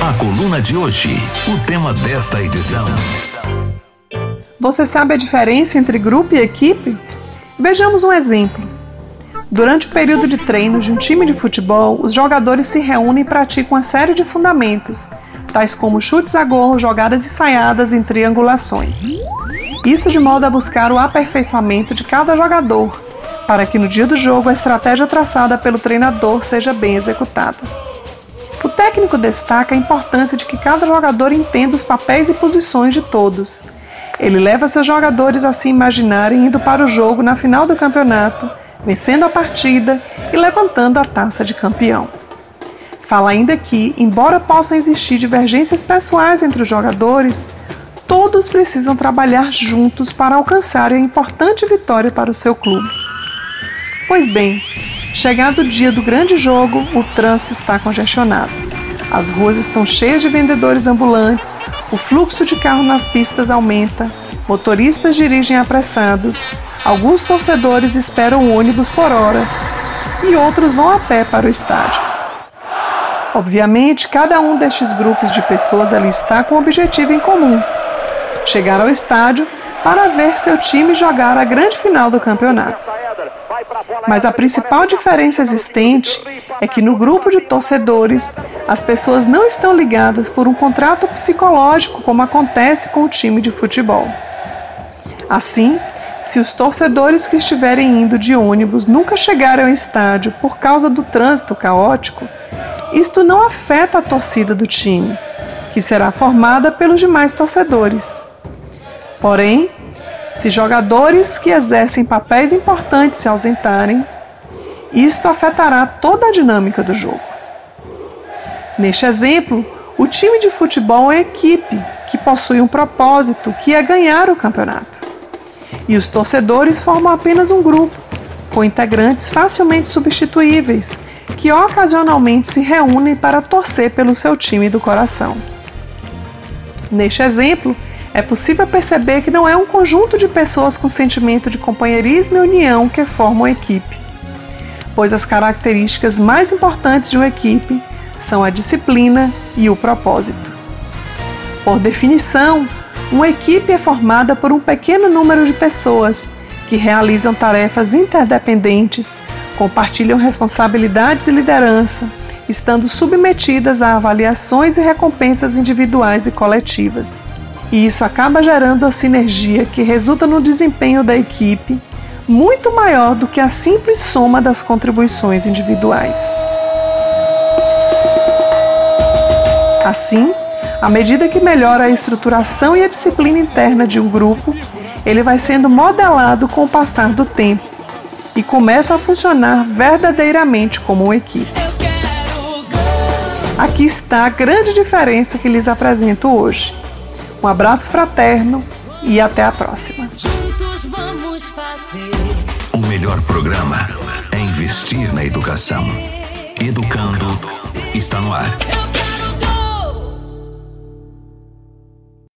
A coluna de hoje, o tema desta edição. Você sabe a diferença entre grupo e equipe? Vejamos um exemplo. Durante o período de treino de um time de futebol, os jogadores se reúnem e praticam uma série de fundamentos, tais como chutes a gol, jogadas ensaiadas em triangulações. Isso de modo a buscar o aperfeiçoamento de cada jogador, para que no dia do jogo a estratégia traçada pelo treinador seja bem executada. Técnico destaca a importância de que cada jogador entenda os papéis e posições de todos. Ele leva seus jogadores a se imaginarem indo para o jogo na final do campeonato, vencendo a partida e levantando a taça de campeão. Fala ainda que, embora possam existir divergências pessoais entre os jogadores, todos precisam trabalhar juntos para alcançarem a importante vitória para o seu clube. Pois bem, chegado o dia do grande jogo, o trânsito está congestionado. As ruas estão cheias de vendedores ambulantes, o fluxo de carros nas pistas aumenta, motoristas dirigem apressados, alguns torcedores esperam ônibus por hora e outros vão a pé para o estádio. Obviamente, cada um destes grupos de pessoas ali está com um objetivo em comum: chegar ao estádio para ver seu time jogar a grande final do campeonato. Mas a principal diferença existente é que no grupo de torcedores, as pessoas não estão ligadas por um contrato psicológico como acontece com o time de futebol. Assim, se os torcedores que estiverem indo de ônibus nunca chegarem ao estádio por causa do trânsito caótico, isto não afeta a torcida do time, que será formada pelos demais torcedores. Porém, se jogadores que exercem papéis importantes se ausentarem, isto afetará toda a dinâmica do jogo. Neste exemplo, o time de futebol é equipe que possui um propósito, que é ganhar o campeonato. E os torcedores formam apenas um grupo, com integrantes facilmente substituíveis, que ocasionalmente se reúnem para torcer pelo seu time do coração. Neste exemplo, é possível perceber que não é um conjunto de pessoas com sentimento de companheirismo e união que formam equipe, pois as características mais importantes de uma equipe são a disciplina e o propósito. Por definição, uma equipe é formada por um pequeno número de pessoas que realizam tarefas interdependentes compartilham responsabilidades e liderança, estando submetidas a avaliações e recompensas individuais e coletivas. E isso acaba gerando a sinergia que resulta no desempenho da equipe muito maior do que a simples soma das contribuições individuais. Assim, à medida que melhora a estruturação e a disciplina interna de um grupo, ele vai sendo modelado com o passar do tempo e começa a funcionar verdadeiramente como uma equipe. Aqui está a grande diferença que lhes apresento hoje. Um abraço fraterno e até a próxima. O melhor programa é investir na educação. Educando está no ar.